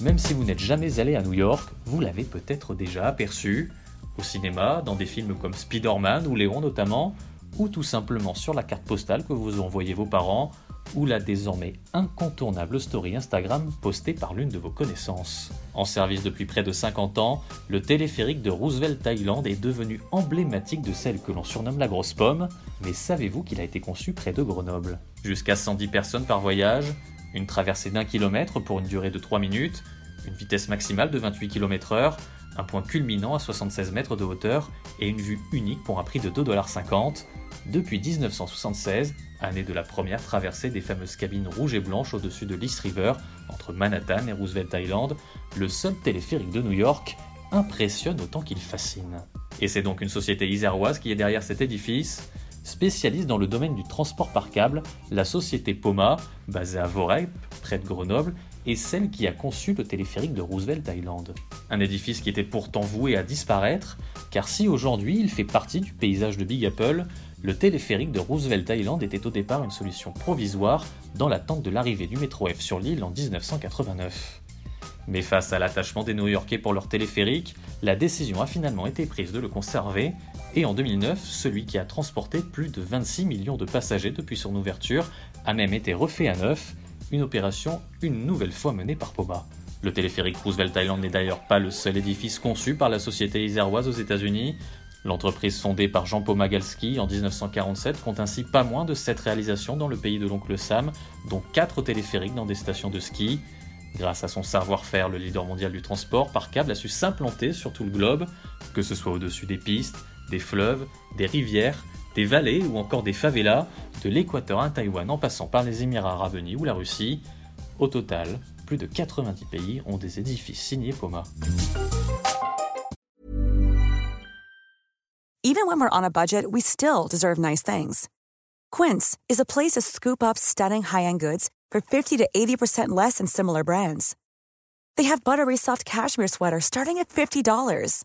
Même si vous n'êtes jamais allé à New York, vous l'avez peut-être déjà aperçu, au cinéma, dans des films comme Spider-Man ou Léon notamment, ou tout simplement sur la carte postale que vous envoyez vos parents, ou la désormais incontournable story Instagram postée par l'une de vos connaissances. En service depuis près de 50 ans, le téléphérique de Roosevelt Island est devenu emblématique de celle que l'on surnomme la grosse pomme, mais savez-vous qu'il a été conçu près de Grenoble? Jusqu'à 110 personnes par voyage, une traversée d'un kilomètre pour une durée de 3 minutes, une vitesse maximale de 28 km/h, un point culminant à 76 mètres de hauteur et une vue unique pour un prix de 2,50$. Depuis 1976, année de la première traversée des fameuses cabines rouges et blanches au-dessus de l'East River, entre Manhattan et Roosevelt Island, le seul téléphérique de New York impressionne autant qu'il fascine. Et c'est donc une société iséroise qui est derrière cet édifice. Spécialiste dans le domaine du transport par câble, la société Poma, basée à Vorep, près de Grenoble, est celle qui a conçu le téléphérique de Roosevelt Island. Un édifice qui était pourtant voué à disparaître, car si aujourd'hui il fait partie du paysage de Big Apple, le téléphérique de Roosevelt Island était au départ une solution provisoire dans l'attente de l'arrivée du métro F sur l'île en 1989. Mais face à l'attachement des New-Yorkais pour leur téléphérique, la décision a finalement été prise de le conserver, et en 2009, celui qui a transporté plus de 26 millions de passagers depuis son ouverture a même été refait à neuf, une opération une nouvelle fois menée par Poma. Le téléphérique Roosevelt Island n'est d'ailleurs pas le seul édifice conçu par la société iséroise aux États-Unis. L'entreprise fondée par Jean Pomagalski en 1947 compte ainsi pas moins de 7 réalisations dans le pays de l'oncle Sam, dont 4 téléphériques dans des stations de ski. Grâce à son savoir-faire, le leader mondial du transport par câble a su s'implanter sur tout le globe, que ce soit au-dessus des pistes, des fleuves, des rivières, des vallées ou encore des favelas, de l'équateur à Taïwan en passant par les Émirats arabes unis ou la Russie. Au total, plus de 90 pays ont des édifices signés Poma. Even when we're on a budget, we still deserve nice things. Quince is a place to scoop up stunning high-end goods for 50 to 80% less than similar brands. They have buttery soft cashmere sweaters starting at $50,